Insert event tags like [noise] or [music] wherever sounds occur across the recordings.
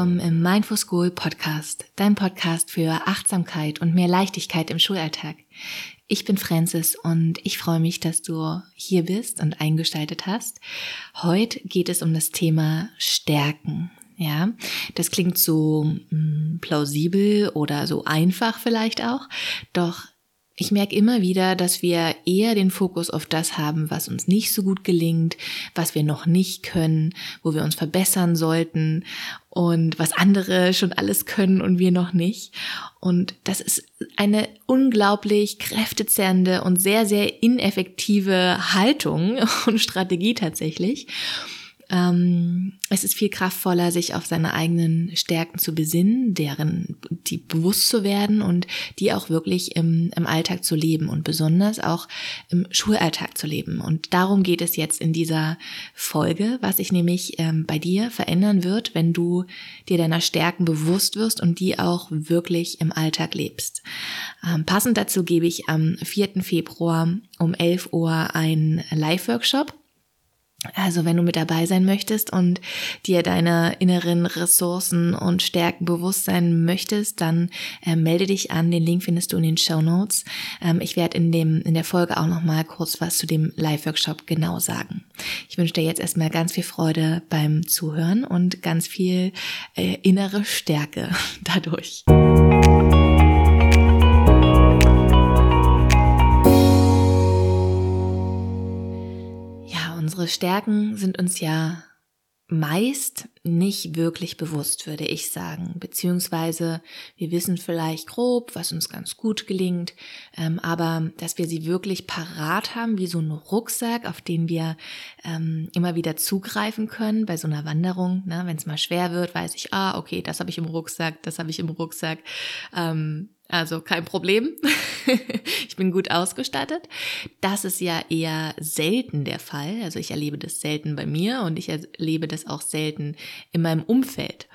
willkommen im Mindful School Podcast, dein Podcast für Achtsamkeit und mehr Leichtigkeit im Schulalltag. Ich bin Francis und ich freue mich, dass du hier bist und eingeschaltet hast. Heute geht es um das Thema Stärken. Ja, das klingt so mh, hm, plausibel oder so einfach vielleicht auch. Doch ich merke immer wieder, dass wir eher den Fokus auf das haben, was uns nicht so gut gelingt, was wir noch nicht können, wo wir uns verbessern sollten und was andere schon alles können und wir noch nicht. Und das ist eine unglaublich kräftezerrende und sehr, sehr ineffektive Haltung [laughs] und Strategie tatsächlich. Ähm, es ist viel kraftvoller, sich auf seine eigenen Stärken zu besinnen, deren die bewusst zu werden und die auch wirklich im, im Alltag zu leben und besonders auch im Schulalltag zu leben. Und darum geht es jetzt in dieser Folge, was sich nämlich ähm, bei dir verändern wird, wenn du dir deiner Stärken bewusst wirst und die auch wirklich im Alltag lebst. Ähm, passend dazu gebe ich am 4. Februar um 11 Uhr einen Live-Workshop also wenn du mit dabei sein möchtest und dir deine inneren Ressourcen und Stärken bewusst sein möchtest, dann äh, melde dich an. Den Link findest du in den Show Notes. Ähm, ich werde in dem in der Folge auch noch mal kurz was zu dem Live-Workshop genau sagen. Ich wünsche dir jetzt erstmal ganz viel Freude beim Zuhören und ganz viel äh, innere Stärke [laughs] dadurch. Unsere Stärken sind uns ja meist nicht wirklich bewusst, würde ich sagen. Beziehungsweise wir wissen vielleicht grob, was uns ganz gut gelingt, ähm, aber dass wir sie wirklich parat haben, wie so ein Rucksack, auf den wir ähm, immer wieder zugreifen können bei so einer Wanderung. Ne? Wenn es mal schwer wird, weiß ich, ah, okay, das habe ich im Rucksack, das habe ich im Rucksack. Ähm, also kein Problem. [laughs] ich bin gut ausgestattet. Das ist ja eher selten der Fall. Also ich erlebe das selten bei mir und ich erlebe das auch selten in meinem Umfeld.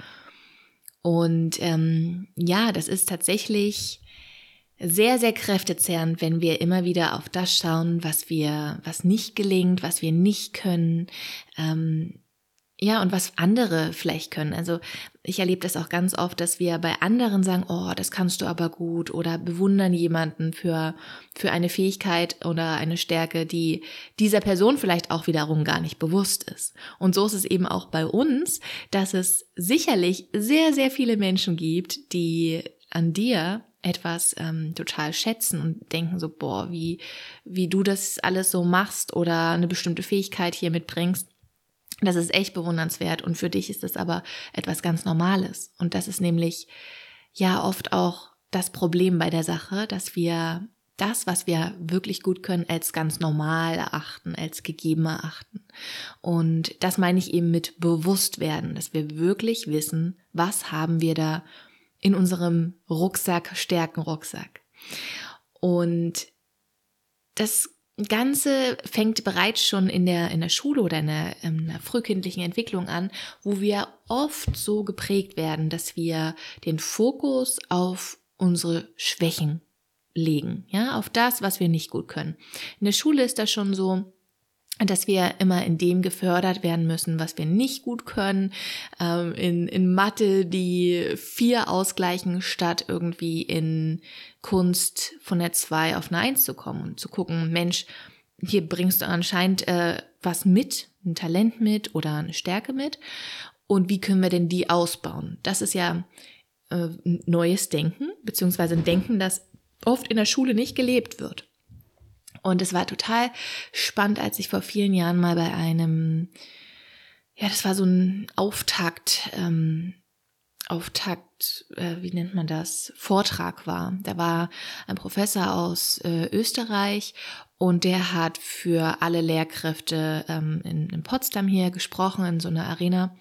Und ähm, ja, das ist tatsächlich sehr, sehr kräftezehrend, wenn wir immer wieder auf das schauen, was wir, was nicht gelingt, was wir nicht können. Ähm, ja, und was andere vielleicht können. Also ich erlebe das auch ganz oft, dass wir bei anderen sagen, oh, das kannst du aber gut oder bewundern jemanden für, für eine Fähigkeit oder eine Stärke, die dieser Person vielleicht auch wiederum gar nicht bewusst ist. Und so ist es eben auch bei uns, dass es sicherlich sehr, sehr viele Menschen gibt, die an dir etwas ähm, total schätzen und denken so, boah, wie, wie du das alles so machst oder eine bestimmte Fähigkeit hier mitbringst das ist echt bewundernswert und für dich ist das aber etwas ganz Normales. Und das ist nämlich ja oft auch das Problem bei der Sache, dass wir das, was wir wirklich gut können, als ganz normal erachten, als gegeben erachten. Und das meine ich eben mit bewusst werden, dass wir wirklich wissen, was haben wir da in unserem Rucksack, Stärkenrucksack. Und das Ganze fängt bereits schon in der, in der Schule oder in der, in der frühkindlichen Entwicklung an, wo wir oft so geprägt werden, dass wir den Fokus auf unsere Schwächen legen, ja, auf das, was wir nicht gut können. In der Schule ist das schon so, dass wir immer in dem gefördert werden müssen, was wir nicht gut können. Ähm, in, in Mathe die vier ausgleichen, statt irgendwie in Kunst von der zwei auf eine eins zu kommen und zu gucken, Mensch, hier bringst du anscheinend äh, was mit, ein Talent mit oder eine Stärke mit. Und wie können wir denn die ausbauen? Das ist ja äh, neues Denken, beziehungsweise ein Denken, das oft in der Schule nicht gelebt wird. Und es war total spannend, als ich vor vielen Jahren mal bei einem, ja, das war so ein Auftakt, ähm, Auftakt, äh, wie nennt man das, Vortrag war. Da war ein Professor aus äh, Österreich und der hat für alle Lehrkräfte ähm, in, in Potsdam hier gesprochen, in so einer Arena.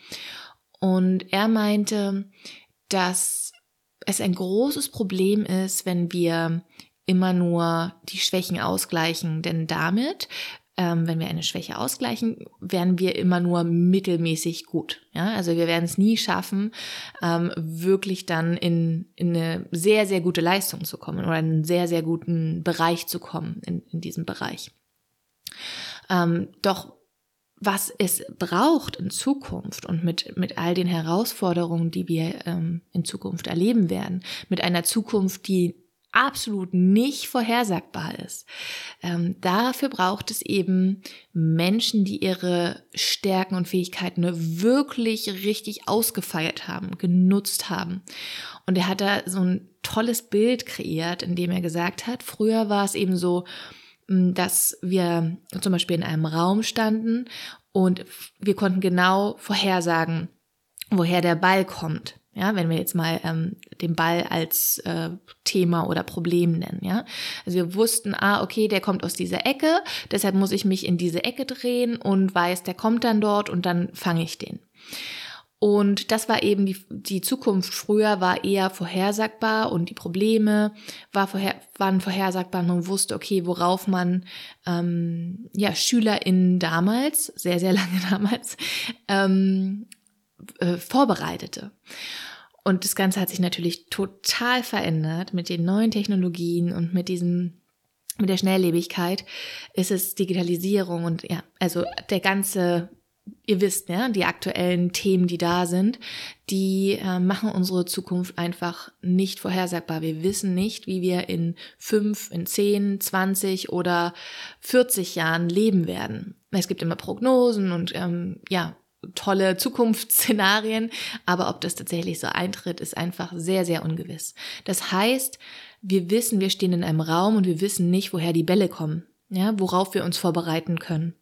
Und er meinte, dass es ein großes Problem ist, wenn wir immer nur die Schwächen ausgleichen, denn damit, ähm, wenn wir eine Schwäche ausgleichen, werden wir immer nur mittelmäßig gut. Ja, also wir werden es nie schaffen, ähm, wirklich dann in, in eine sehr, sehr gute Leistung zu kommen oder in einen sehr, sehr guten Bereich zu kommen in, in diesem Bereich. Ähm, doch was es braucht in Zukunft und mit, mit all den Herausforderungen, die wir ähm, in Zukunft erleben werden, mit einer Zukunft, die absolut nicht vorhersagbar ist. Ähm, dafür braucht es eben Menschen, die ihre Stärken und Fähigkeiten wirklich richtig ausgefeiert haben, genutzt haben. Und er hat da so ein tolles Bild kreiert, in dem er gesagt hat, früher war es eben so, dass wir zum Beispiel in einem Raum standen und wir konnten genau vorhersagen, woher der Ball kommt. Ja, wenn wir jetzt mal ähm, den Ball als äh, Thema oder Problem nennen, ja. Also wir wussten, ah, okay, der kommt aus dieser Ecke, deshalb muss ich mich in diese Ecke drehen und weiß, der kommt dann dort und dann fange ich den. Und das war eben die, die Zukunft früher war eher vorhersagbar und die Probleme war vorher, waren vorhersagbar man wusste, okay, worauf man ähm, ja SchülerInnen damals, sehr, sehr [laughs] lange damals, ähm, äh, vorbereitete. Und das Ganze hat sich natürlich total verändert mit den neuen Technologien und mit diesem mit der Schnelllebigkeit ist es Digitalisierung und ja, also der ganze, ihr wisst, ja, die aktuellen Themen, die da sind, die äh, machen unsere Zukunft einfach nicht vorhersagbar. Wir wissen nicht, wie wir in fünf, in zehn, zwanzig oder 40 Jahren leben werden. Es gibt immer Prognosen und ähm, ja, tolle Zukunftsszenarien, aber ob das tatsächlich so eintritt, ist einfach sehr, sehr ungewiss. Das heißt, wir wissen, wir stehen in einem Raum und wir wissen nicht, woher die Bälle kommen, ja, worauf wir uns vorbereiten können.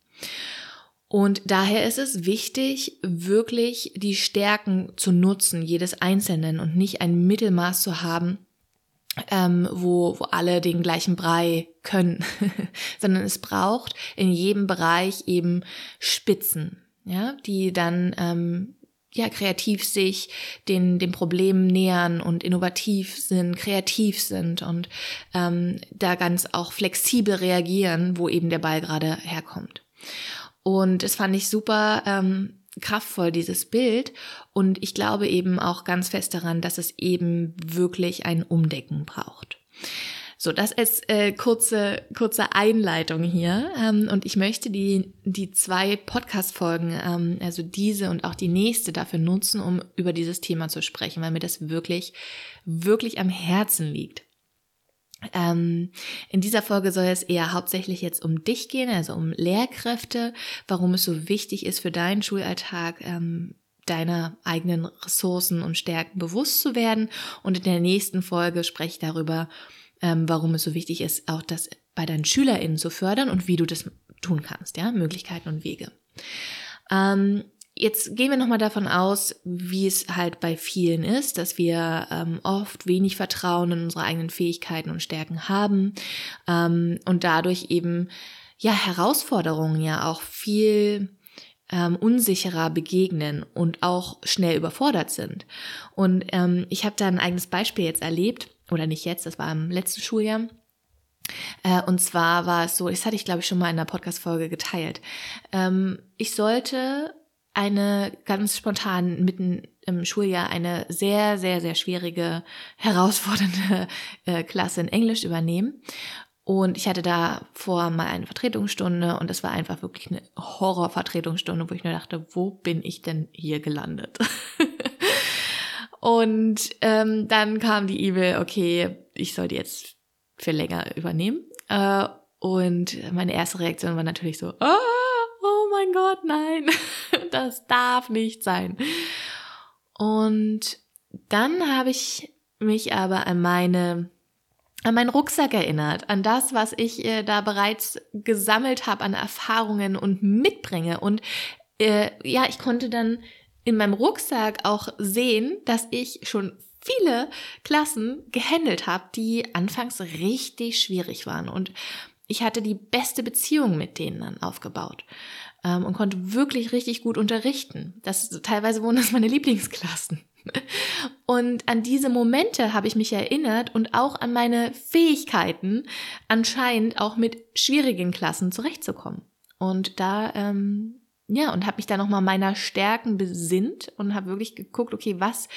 Und daher ist es wichtig, wirklich die Stärken zu nutzen, jedes Einzelnen und nicht ein Mittelmaß zu haben, ähm, wo, wo alle den gleichen Brei können, [laughs] sondern es braucht in jedem Bereich eben Spitzen, ja, die dann ähm, ja kreativ sich den den Problemen nähern und innovativ sind, kreativ sind und ähm, da ganz auch flexibel reagieren, wo eben der Ball gerade herkommt. Und es fand ich super ähm, kraftvoll, dieses Bild. Und ich glaube eben auch ganz fest daran, dass es eben wirklich ein Umdecken braucht. So, das als äh, kurze, kurze Einleitung hier. Ähm, und ich möchte die, die zwei Podcast-Folgen, ähm, also diese und auch die nächste, dafür nutzen, um über dieses Thema zu sprechen, weil mir das wirklich, wirklich am Herzen liegt. Ähm, in dieser Folge soll es eher hauptsächlich jetzt um dich gehen, also um Lehrkräfte, warum es so wichtig ist für deinen Schulalltag, ähm, deiner eigenen Ressourcen und Stärken bewusst zu werden. Und in der nächsten Folge spreche ich darüber, ähm, warum es so wichtig ist, auch das bei deinen SchülerInnen zu fördern und wie du das tun kannst, ja, Möglichkeiten und Wege. Ähm, Jetzt gehen wir nochmal davon aus, wie es halt bei vielen ist, dass wir ähm, oft wenig Vertrauen in unsere eigenen Fähigkeiten und Stärken haben ähm, und dadurch eben ja Herausforderungen ja auch viel ähm, unsicherer begegnen und auch schnell überfordert sind. Und ähm, ich habe da ein eigenes Beispiel jetzt erlebt oder nicht jetzt, das war im letzten Schuljahr. Äh, und zwar war es so, das hatte ich glaube ich schon mal in einer Podcast-Folge geteilt. Ähm, ich sollte eine ganz spontan mitten im Schuljahr eine sehr, sehr, sehr schwierige, [laughs] herausfordernde äh, Klasse in Englisch übernehmen. Und ich hatte da vor mal eine Vertretungsstunde und es war einfach wirklich eine Horrorvertretungsstunde, wo ich nur dachte, wo bin ich denn hier gelandet? [laughs] Und ähm, dann kam die E-Mail, okay, ich soll die jetzt für länger übernehmen. Äh, und meine erste Reaktion war natürlich so, oh, oh mein Gott, nein, [laughs] das darf nicht sein. Und dann habe ich mich aber an meine an meinen Rucksack erinnert, an das, was ich äh, da bereits gesammelt habe an Erfahrungen und mitbringe. Und äh, ja, ich konnte dann in meinem Rucksack auch sehen, dass ich schon viele Klassen gehandelt habe, die anfangs richtig schwierig waren. Und ich hatte die beste Beziehung mit denen dann aufgebaut ähm, und konnte wirklich richtig gut unterrichten. Das teilweise wurden das meine Lieblingsklassen. Und an diese Momente habe ich mich erinnert und auch an meine Fähigkeiten, anscheinend auch mit schwierigen Klassen zurechtzukommen. Und da ähm, ja, und habe mich da nochmal meiner Stärken besinnt und habe wirklich geguckt, okay, was,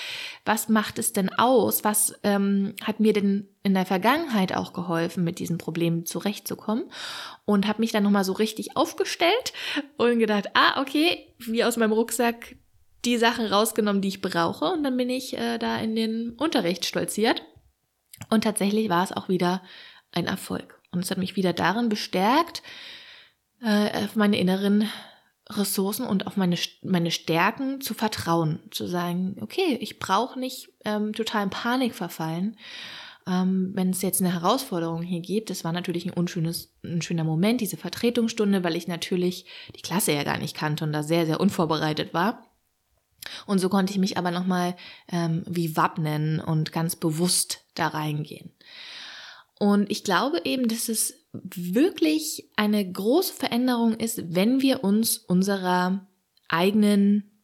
was macht es denn aus? Was ähm, hat mir denn in der Vergangenheit auch geholfen, mit diesen Problemen zurechtzukommen? Und habe mich dann nochmal so richtig aufgestellt und gedacht, ah, okay, wie aus meinem Rucksack die Sachen rausgenommen, die ich brauche. Und dann bin ich äh, da in den Unterricht stolziert. Und tatsächlich war es auch wieder ein Erfolg. Und es hat mich wieder darin bestärkt, äh, auf meine inneren Ressourcen und auf meine, meine Stärken zu vertrauen, zu sagen, okay, ich brauche nicht ähm, total in Panik verfallen, ähm, wenn es jetzt eine Herausforderung hier gibt. Das war natürlich ein unschönes, ein schöner Moment, diese Vertretungsstunde, weil ich natürlich die Klasse ja gar nicht kannte und da sehr, sehr unvorbereitet war. Und so konnte ich mich aber nochmal ähm, wie wappnen und ganz bewusst da reingehen. Und ich glaube eben, dass es wirklich eine große Veränderung ist, wenn wir uns unserer eigenen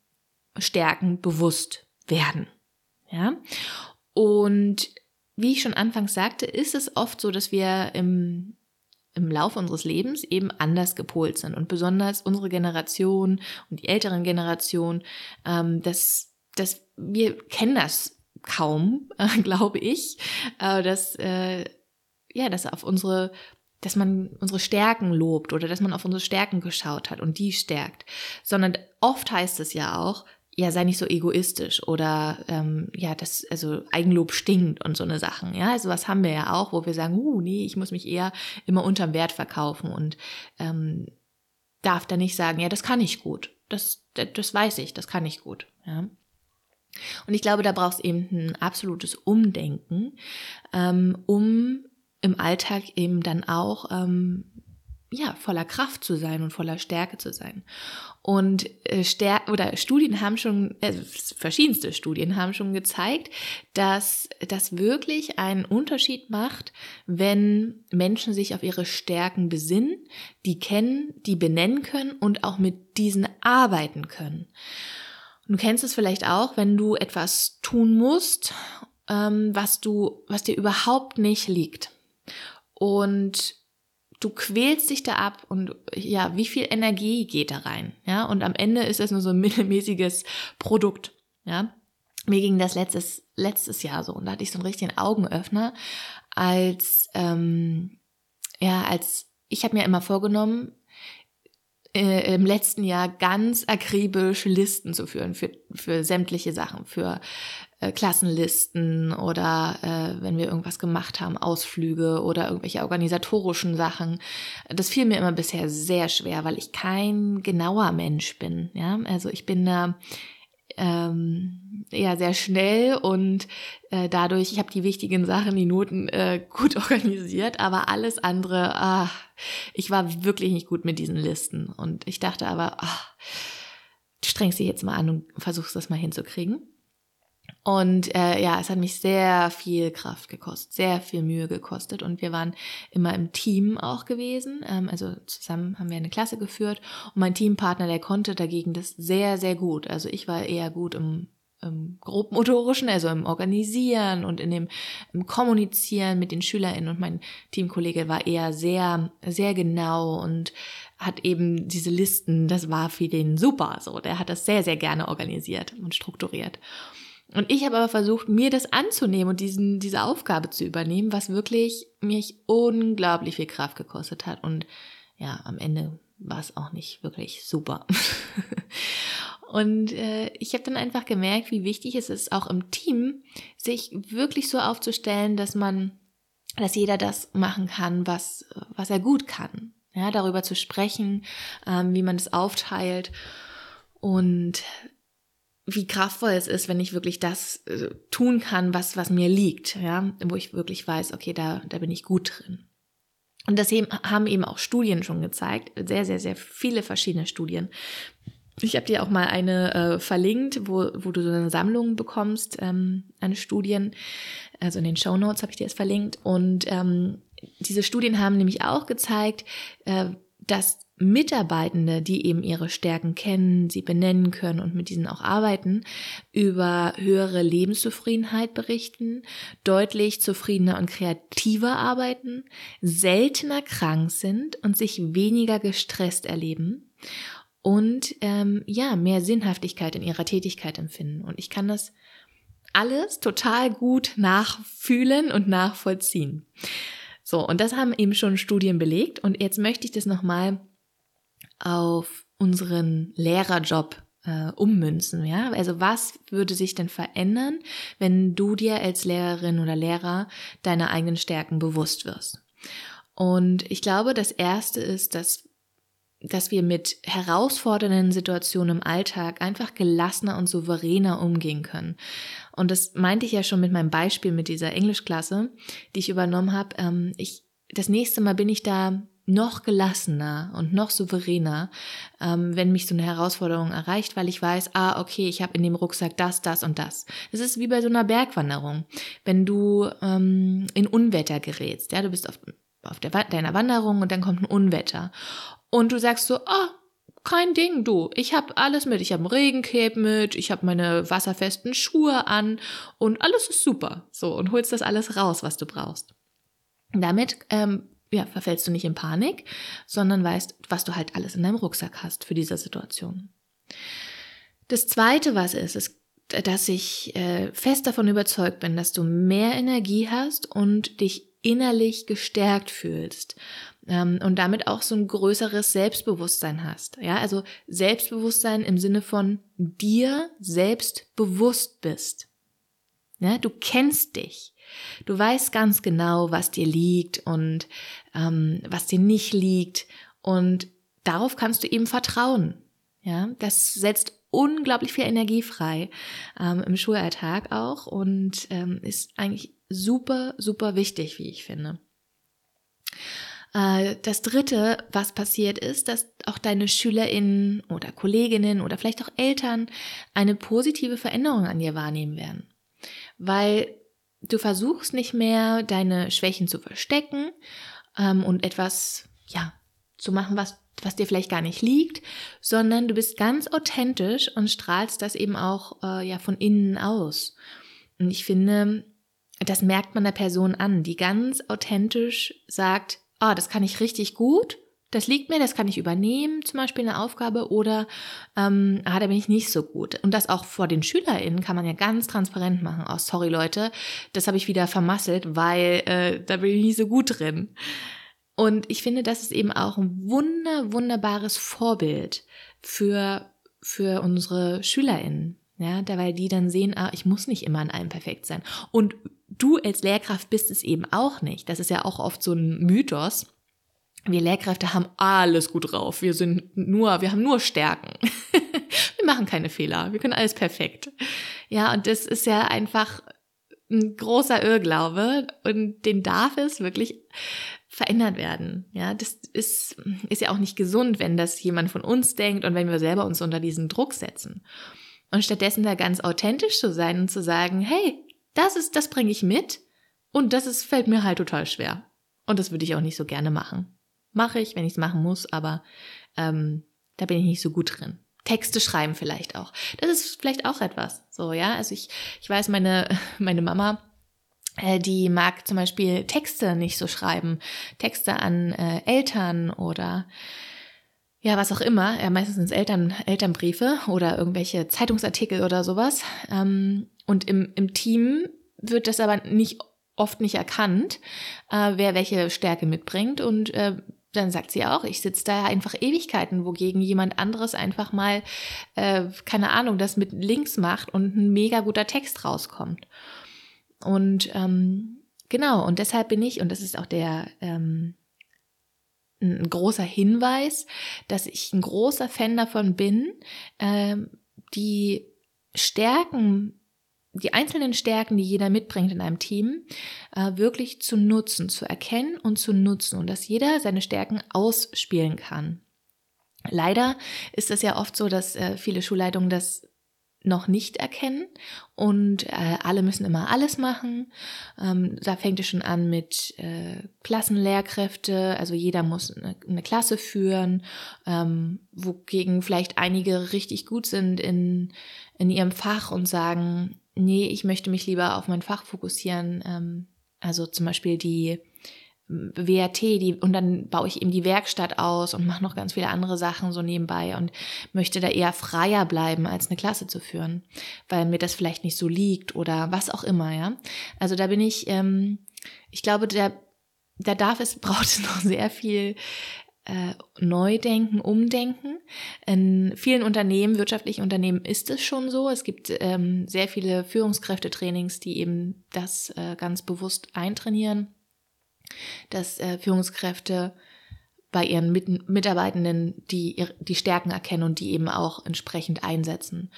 Stärken bewusst werden. Ja? Und wie ich schon anfangs sagte, ist es oft so, dass wir im, im Laufe unseres Lebens eben anders gepolt sind. Und besonders unsere Generation und die älteren Generationen, ähm, das, das, wir kennen das kaum, äh, [laughs] glaube ich, äh, dass äh, ja, dass auf unsere, dass man unsere Stärken lobt oder dass man auf unsere Stärken geschaut hat und die stärkt, sondern oft heißt es ja auch, ja, sei nicht so egoistisch oder ähm, ja, das, also Eigenlob stinkt und so eine Sachen. Ja, also was haben wir ja auch, wo wir sagen, uh, nee, ich muss mich eher immer unterm Wert verkaufen und ähm, darf da nicht sagen, ja, das kann ich gut. Das, das, das weiß ich, das kann ich gut. Ja. Und ich glaube, da brauchst eben ein absolutes Umdenken, ähm, um im Alltag eben dann auch ähm, ja voller Kraft zu sein und voller Stärke zu sein. Und äh, Stär oder Studien haben schon, äh, verschiedenste Studien haben schon gezeigt, dass das wirklich einen Unterschied macht, wenn Menschen sich auf ihre Stärken besinnen, die kennen, die benennen können und auch mit diesen arbeiten können. du kennst es vielleicht auch, wenn du etwas tun musst, ähm, was du, was dir überhaupt nicht liegt und du quälst dich da ab und ja, wie viel Energie geht da rein? Ja, und am Ende ist es nur so ein [laughs] mittelmäßiges Produkt. Ja, mir ging das letztes, letztes Jahr so und da hatte ich so einen richtigen Augenöffner, als, ähm, ja, als ich habe mir immer vorgenommen, äh, im letzten Jahr ganz akribisch Listen zu führen für, für sämtliche Sachen, für äh, Klassenlisten oder äh, wenn wir irgendwas gemacht haben, Ausflüge oder irgendwelche organisatorischen Sachen. Das fiel mir immer bisher sehr schwer, weil ich kein genauer Mensch bin. Ja, also ich bin da ähm, ja sehr schnell und äh, dadurch, ich habe die wichtigen Sachen, die Noten äh, [laughs] gut organisiert, aber alles andere, ah, ich war wirklich nicht gut mit diesen Listen und ich dachte aber, ach, strengst dich jetzt mal an und versuchst das mal hinzukriegen. Und äh, ja, es hat mich sehr viel Kraft gekostet, sehr viel Mühe gekostet. Und wir waren immer im Team auch gewesen. Ähm, also zusammen haben wir eine Klasse geführt. Und mein Teampartner, der konnte dagegen das sehr, sehr gut. Also ich war eher gut im, im grobmotorischen, also im Organisieren und in dem Kommunizieren mit den SchülerInnen. Und mein Teamkollege war eher sehr, sehr genau und hat eben diese Listen, das war für den super. So, der hat das sehr, sehr gerne organisiert und strukturiert. Und ich habe aber versucht, mir das anzunehmen und diesen, diese Aufgabe zu übernehmen, was wirklich mich unglaublich viel Kraft gekostet hat. Und ja, am Ende war es auch nicht wirklich super. [laughs] und äh, ich habe dann einfach gemerkt, wie wichtig es ist, auch im Team, sich wirklich so aufzustellen, dass man, dass jeder das machen kann, was, was er gut kann. Ja, darüber zu sprechen, ähm, wie man es aufteilt. Und wie kraftvoll es ist, wenn ich wirklich das äh, tun kann, was, was mir liegt, ja, wo ich wirklich weiß, okay, da, da bin ich gut drin. Und das eben, haben eben auch Studien schon gezeigt, sehr, sehr, sehr viele verschiedene Studien. Ich habe dir auch mal eine äh, verlinkt, wo, wo du so eine Sammlung bekommst ähm, an Studien. Also in den Show Notes habe ich dir das verlinkt. Und ähm, diese Studien haben nämlich auch gezeigt, äh, dass Mitarbeitende, die eben ihre Stärken kennen, sie benennen können und mit diesen auch arbeiten, über höhere Lebenszufriedenheit berichten, deutlich zufriedener und kreativer arbeiten, seltener krank sind und sich weniger gestresst erleben und ähm, ja, mehr Sinnhaftigkeit in ihrer Tätigkeit empfinden. Und ich kann das alles total gut nachfühlen und nachvollziehen. So, und das haben eben schon Studien belegt. Und jetzt möchte ich das nochmal auf unseren Lehrerjob äh, ummünzen. Ja? Also was würde sich denn verändern, wenn du dir als Lehrerin oder Lehrer deiner eigenen Stärken bewusst wirst? Und ich glaube, das Erste ist, dass dass wir mit herausfordernden Situationen im Alltag einfach gelassener und souveräner umgehen können. Und das meinte ich ja schon mit meinem Beispiel mit dieser Englischklasse, die ich übernommen habe. Ähm, ich, das nächste Mal bin ich da noch gelassener und noch souveräner, ähm, wenn mich so eine Herausforderung erreicht, weil ich weiß, ah, okay, ich habe in dem Rucksack das, das und das. Es ist wie bei so einer Bergwanderung. Wenn du ähm, in Unwetter gerätst, ja, du bist auf, auf der, deiner Wanderung und dann kommt ein Unwetter. Und du sagst so, ah, kein Ding, du. Ich habe alles mit. Ich habe ein Regencape mit, ich habe meine wasserfesten Schuhe an und alles ist super. So, und holst das alles raus, was du brauchst. Damit ähm, ja, verfällst du nicht in Panik, sondern weißt, was du halt alles in deinem Rucksack hast für diese Situation. Das Zweite, was ist, ist, dass ich äh, fest davon überzeugt bin, dass du mehr Energie hast und dich innerlich gestärkt fühlst ähm, und damit auch so ein größeres Selbstbewusstsein hast. Ja, also Selbstbewusstsein im Sinne von dir selbst bewusst bist. Ja, du kennst dich. Du weißt ganz genau, was dir liegt und ähm, was dir nicht liegt. Und darauf kannst du eben vertrauen. Ja, das setzt unglaublich viel Energie frei ähm, im Schulalltag auch und ähm, ist eigentlich super, super wichtig, wie ich finde. Äh, das dritte, was passiert ist, dass auch deine SchülerInnen oder Kolleginnen oder vielleicht auch Eltern eine positive Veränderung an dir wahrnehmen werden. Weil du versuchst nicht mehr, deine Schwächen zu verstecken ähm, und etwas, ja, zu machen, was, was dir vielleicht gar nicht liegt, sondern du bist ganz authentisch und strahlst das eben auch, äh, ja, von innen aus. Und ich finde, das merkt man der Person an, die ganz authentisch sagt, ah, das kann ich richtig gut, das liegt mir, das kann ich übernehmen, zum Beispiel eine Aufgabe, oder ähm, ah, da bin ich nicht so gut. Und das auch vor den SchülerInnen kann man ja ganz transparent machen. Oh, sorry Leute, das habe ich wieder vermasselt, weil äh, da bin ich nicht so gut drin. Und ich finde, das ist eben auch ein wunder, wunderbares Vorbild für, für unsere SchülerInnen. Ja, weil die dann sehen, ah, ich muss nicht immer an allem perfekt sein. Und du als Lehrkraft bist es eben auch nicht. Das ist ja auch oft so ein Mythos. Wir Lehrkräfte haben alles gut drauf. Wir sind nur, wir haben nur Stärken. [laughs] wir machen keine Fehler. Wir können alles perfekt. Ja, und das ist ja einfach ein großer Irrglaube und den darf es wirklich verändert werden. Ja, das ist, ist ja auch nicht gesund, wenn das jemand von uns denkt und wenn wir selber uns unter diesen Druck setzen. Und stattdessen da ganz authentisch zu sein und zu sagen, hey, das ist, das bringe ich mit und das ist, fällt mir halt total schwer. Und das würde ich auch nicht so gerne machen. Mache ich, wenn ich es machen muss, aber ähm, da bin ich nicht so gut drin. Texte schreiben vielleicht auch. Das ist vielleicht auch etwas. So, ja. Also ich, ich weiß, meine, [laughs] meine Mama, äh, die mag zum Beispiel Texte nicht so schreiben. Texte an äh, Eltern oder ja, was auch immer, ja, meistens sind es Eltern, Elternbriefe oder irgendwelche Zeitungsartikel oder sowas. Ähm, und im, im Team wird das aber nicht oft nicht erkannt, äh, wer welche Stärke mitbringt. Und äh, dann sagt sie auch, ich sitze da einfach Ewigkeiten, wogegen jemand anderes einfach mal, äh, keine Ahnung, das mit links macht und ein mega guter Text rauskommt. Und ähm, genau, und deshalb bin ich, und das ist auch der ähm, ein großer Hinweis, dass ich ein großer Fan davon bin, ähm, die Stärken, die einzelnen Stärken, die jeder mitbringt in einem Team, äh, wirklich zu nutzen, zu erkennen und zu nutzen und dass jeder seine Stärken ausspielen kann. Leider ist es ja oft so, dass äh, viele Schulleitungen das noch nicht erkennen und äh, alle müssen immer alles machen. Ähm, da fängt es schon an mit äh, Klassenlehrkräfte, also jeder muss eine, eine Klasse führen, ähm, wogegen vielleicht einige richtig gut sind in, in ihrem Fach und sagen, nee, ich möchte mich lieber auf mein Fach fokussieren. Ähm, also zum Beispiel die WRT, die, und dann baue ich eben die Werkstatt aus und mache noch ganz viele andere Sachen so nebenbei und möchte da eher freier bleiben, als eine Klasse zu führen, weil mir das vielleicht nicht so liegt oder was auch immer, ja. Also da bin ich, ähm, ich glaube, da, da darf es, [laughs] braucht es noch sehr viel äh, Neudenken, Umdenken. In vielen Unternehmen, wirtschaftlichen Unternehmen ist es schon so. Es gibt ähm, sehr viele Führungskräftetrainings, die eben das äh, ganz bewusst eintrainieren, dass äh, Führungskräfte bei ihren Mit Mitarbeitenden die, die Stärken erkennen und die eben auch entsprechend einsetzen.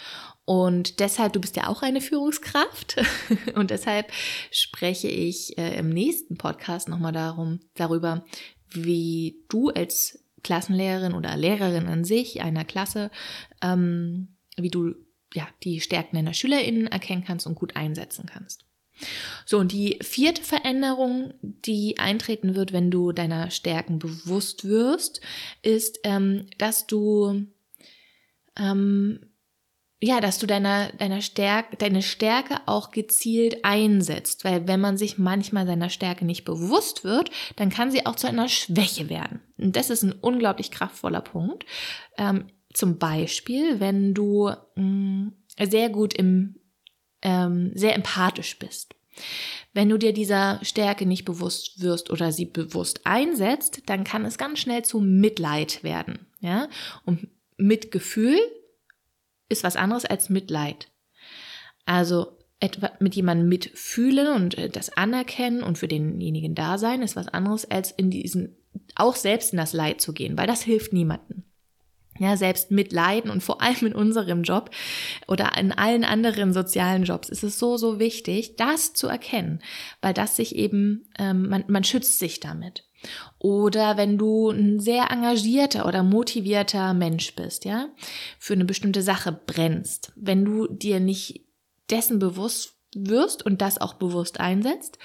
Und deshalb, du bist ja auch eine Führungskraft [laughs] und deshalb spreche ich äh, im nächsten Podcast nochmal darum, darüber, wie du als Klassenlehrerin oder Lehrerin an sich einer Klasse, ähm, wie du ja die Stärken deiner SchülerInnen erkennen kannst und gut einsetzen kannst. So, und die vierte Veränderung, die eintreten wird, wenn du deiner Stärken bewusst wirst, ist, ähm, dass du ähm, ja, dass du deiner, deiner Stärke, deine Stärke auch gezielt einsetzt. Weil wenn man sich manchmal seiner Stärke nicht bewusst wird, dann kann sie auch zu einer Schwäche werden. Und das ist ein unglaublich kraftvoller Punkt. Ähm, zum Beispiel, wenn du mh, mm, sehr gut im, ähm, sehr empathisch bist. Wenn du dir dieser Stärke nicht bewusst wirst oder sie bewusst einsetzt, dann kann es ganz schnell zu Mitleid werden. Ja? Und Mitgefühl ist was anderes als Mitleid. Also etwa mit jemandem mitfühlen und äh, das anerkennen und für denjenigen da sein ist was anderes als in diesen auch selbst in das Leid zu gehen, weil das hilft niemandem. Ja, selbst mitleiden und vor allem in unserem Job oder in allen anderen sozialen Jobs ist es so, so wichtig, das zu erkennen, weil das sich eben, ähm, man, man schützt sich damit. Oder wenn du ein sehr engagierter oder motivierter Mensch bist, ja, für eine bestimmte Sache brennst, wenn du dir nicht dessen bewusst wirst und das auch bewusst einsetzt,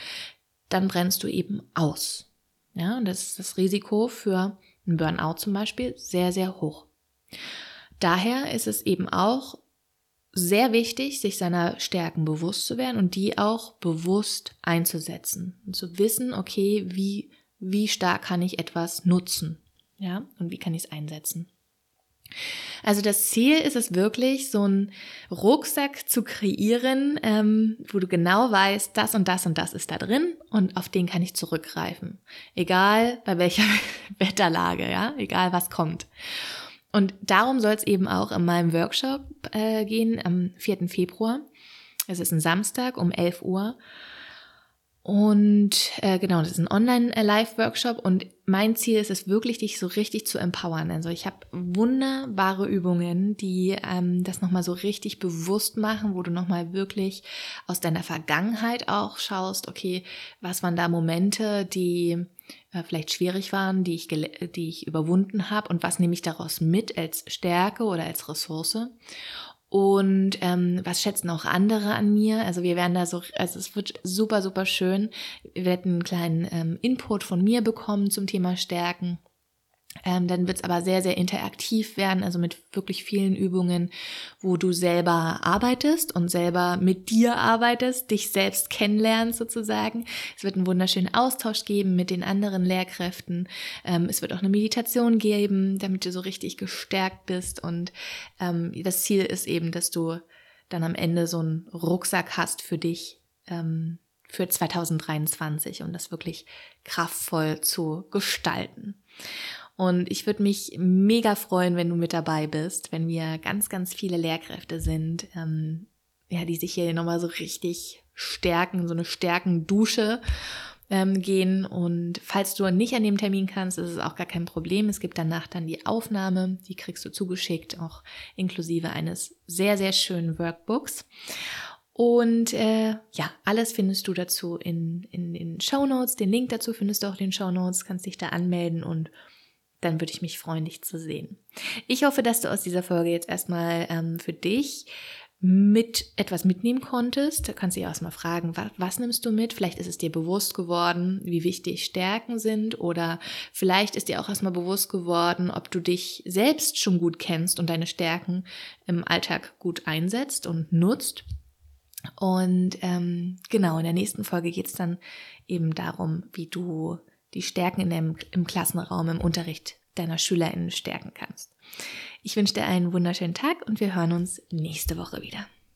dann brennst du eben aus. Ja, und das ist das Risiko für ein Burnout zum Beispiel sehr, sehr hoch. Daher ist es eben auch sehr wichtig, sich seiner Stärken bewusst zu werden und die auch bewusst einzusetzen und zu wissen, okay, wie wie stark kann ich etwas nutzen, ja, und wie kann ich es einsetzen. Also das Ziel ist es wirklich, so einen Rucksack zu kreieren, ähm, wo du genau weißt, das und das und das ist da drin und auf den kann ich zurückgreifen. Egal bei welcher [laughs] Wetterlage, ja, egal was kommt. Und darum soll es eben auch in meinem Workshop äh, gehen am 4. Februar. Es ist ein Samstag um 11 Uhr. Und äh, genau, das ist ein Online-Live-Workshop und mein Ziel ist es wirklich, dich so richtig zu empowern. Also ich habe wunderbare Übungen, die ähm, das nochmal so richtig bewusst machen, wo du nochmal wirklich aus deiner Vergangenheit auch schaust, okay, was waren da Momente, die äh, vielleicht schwierig waren, die ich, die ich überwunden habe und was nehme ich daraus mit als Stärke oder als Ressource. Und ähm, was schätzen auch andere an mir? Also wir werden da so, also es wird super, super schön. Wir werden einen kleinen ähm, Input von mir bekommen zum Thema Stärken. Ähm, dann wird es aber sehr, sehr interaktiv werden, also mit wirklich vielen Übungen, wo du selber arbeitest und selber mit dir arbeitest, dich selbst kennenlernst sozusagen. Es wird einen wunderschönen Austausch geben mit den anderen Lehrkräften. Ähm, es wird auch eine Meditation geben, damit du so richtig gestärkt bist. Und ähm, das Ziel ist eben, dass du dann am Ende so einen Rucksack hast für dich ähm, für 2023 um das wirklich kraftvoll zu gestalten. Und ich würde mich mega freuen, wenn du mit dabei bist, wenn wir ganz, ganz viele Lehrkräfte sind, ähm, ja, die sich hier nochmal so richtig stärken, so eine Stärkendusche ähm, gehen. Und falls du nicht an dem Termin kannst, ist es auch gar kein Problem. Es gibt danach dann die Aufnahme, die kriegst du zugeschickt, auch inklusive eines sehr, sehr schönen Workbooks. Und äh, ja, alles findest du dazu in, in den Show Notes. Den Link dazu findest du auch in den Show Notes. Kannst dich da anmelden und dann würde ich mich freuen, dich zu sehen. Ich hoffe, dass du aus dieser Folge jetzt erstmal ähm, für dich mit etwas mitnehmen konntest. Du kannst dich erstmal fragen, was, was nimmst du mit? Vielleicht ist es dir bewusst geworden, wie wichtig Stärken sind oder vielleicht ist dir auch erstmal bewusst geworden, ob du dich selbst schon gut kennst und deine Stärken im Alltag gut einsetzt und nutzt. Und ähm, genau, in der nächsten Folge geht es dann eben darum, wie du die Stärken in dem, im Klassenraum, im Unterricht deiner SchülerInnen stärken kannst. Ich wünsche dir einen wunderschönen Tag und wir hören uns nächste Woche wieder.